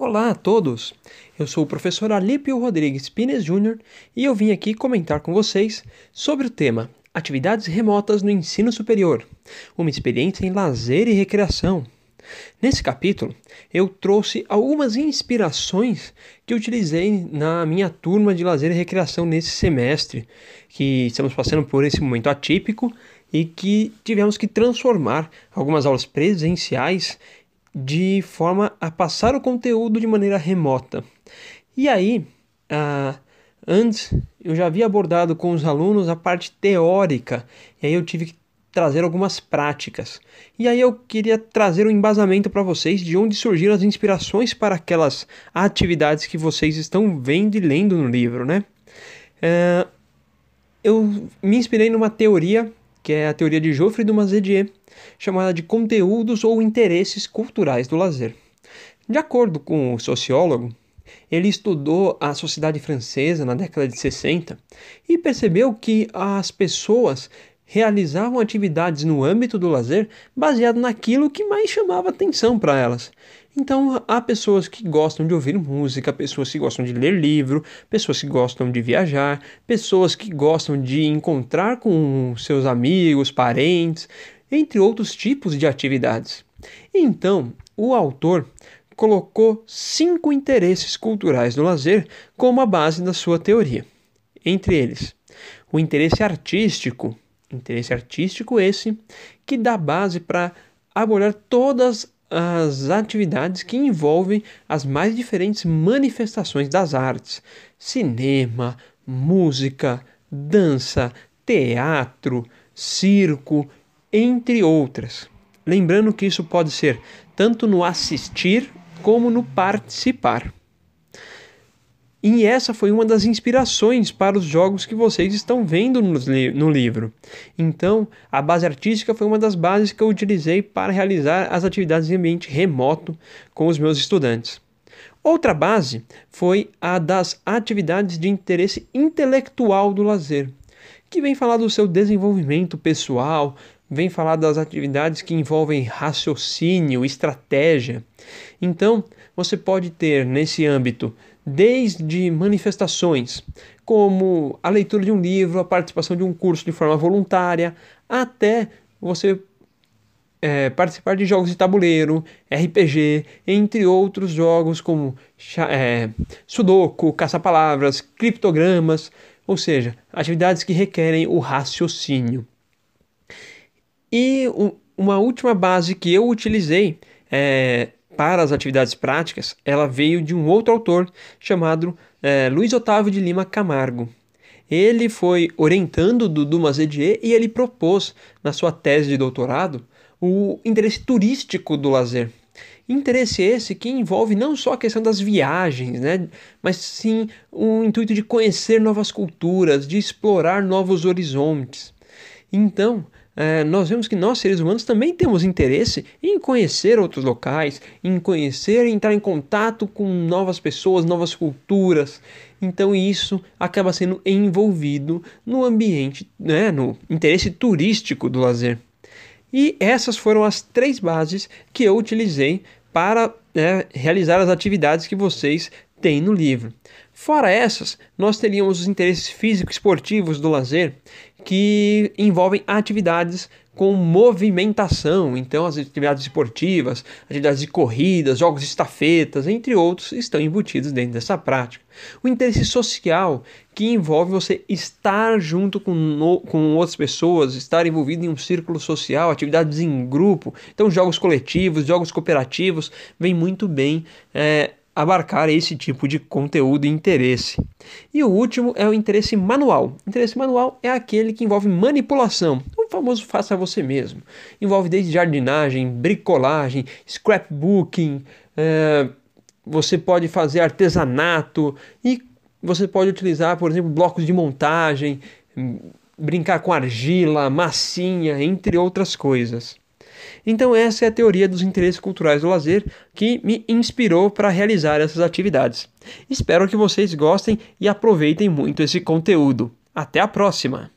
Olá a todos! Eu sou o professor Alípio Rodrigues Pines Júnior e eu vim aqui comentar com vocês sobre o tema Atividades remotas no ensino superior uma experiência em lazer e recreação. Nesse capítulo, eu trouxe algumas inspirações que utilizei na minha turma de lazer e recreação nesse semestre, que estamos passando por esse momento atípico e que tivemos que transformar algumas aulas presenciais de forma a passar o conteúdo de maneira remota. E aí, ah, antes eu já havia abordado com os alunos a parte teórica, e aí eu tive que trazer algumas práticas. E aí eu queria trazer um embasamento para vocês de onde surgiram as inspirações para aquelas atividades que vocês estão vendo e lendo no livro, né? É, eu me inspirei numa teoria, que é a teoria de Geoffrey de Mazedier, chamada de conteúdos ou interesses culturais do lazer. De acordo com o sociólogo, ele estudou a sociedade francesa na década de 60 e percebeu que as pessoas realizavam atividades no âmbito do lazer baseado naquilo que mais chamava atenção para elas. Então, há pessoas que gostam de ouvir música, pessoas que gostam de ler livro, pessoas que gostam de viajar, pessoas que gostam de encontrar com seus amigos, parentes, entre outros tipos de atividades. Então, o autor colocou cinco interesses culturais do lazer como a base da sua teoria. Entre eles, o interesse artístico, interesse artístico esse que dá base para abordar todas as atividades que envolvem as mais diferentes manifestações das artes: cinema, música, dança, teatro, circo entre outras. Lembrando que isso pode ser tanto no assistir como no participar. E essa foi uma das inspirações para os jogos que vocês estão vendo no, li no livro. Então, a base artística foi uma das bases que eu utilizei para realizar as atividades em ambiente remoto com os meus estudantes. Outra base foi a das atividades de interesse intelectual do lazer, que vem falar do seu desenvolvimento pessoal, vem falar das atividades que envolvem raciocínio, estratégia. Então, você pode ter nesse âmbito desde manifestações, como a leitura de um livro, a participação de um curso de forma voluntária, até você é, participar de jogos de tabuleiro, RPG, entre outros jogos como é, Sudoku, Caça-Palavras, Criptogramas, ou seja, atividades que requerem o raciocínio. E uma última base que eu utilizei é, para as atividades práticas, ela veio de um outro autor chamado é, Luiz Otávio de Lima Camargo. Ele foi orientando do Dumas Edier e ele propôs na sua tese de doutorado o interesse turístico do lazer. Interesse esse que envolve não só a questão das viagens, né, mas sim o intuito de conhecer novas culturas, de explorar novos horizontes. Então, é, nós vemos que nós, seres humanos, também temos interesse em conhecer outros locais, em conhecer, em entrar em contato com novas pessoas, novas culturas. Então isso acaba sendo envolvido no ambiente, né, no interesse turístico do lazer. E essas foram as três bases que eu utilizei para né, realizar as atividades que vocês têm no livro. Fora essas, nós teríamos os interesses físicos esportivos do lazer, que envolvem atividades com movimentação, então as atividades esportivas, atividades de corridas, jogos de estafetas, entre outros, estão embutidos dentro dessa prática. O interesse social, que envolve você estar junto com, no, com outras pessoas, estar envolvido em um círculo social, atividades em grupo, então jogos coletivos, jogos cooperativos, vem muito bem é, abarcar esse tipo de conteúdo e interesse. E o último é o interesse manual. O interesse manual é aquele que envolve manipulação, o famoso faça você mesmo. Envolve desde jardinagem, bricolagem, scrapbooking, é, você pode fazer artesanato e você pode utilizar, por exemplo, blocos de montagem, brincar com argila, massinha, entre outras coisas. Então, essa é a teoria dos interesses culturais do lazer que me inspirou para realizar essas atividades. Espero que vocês gostem e aproveitem muito esse conteúdo. Até a próxima!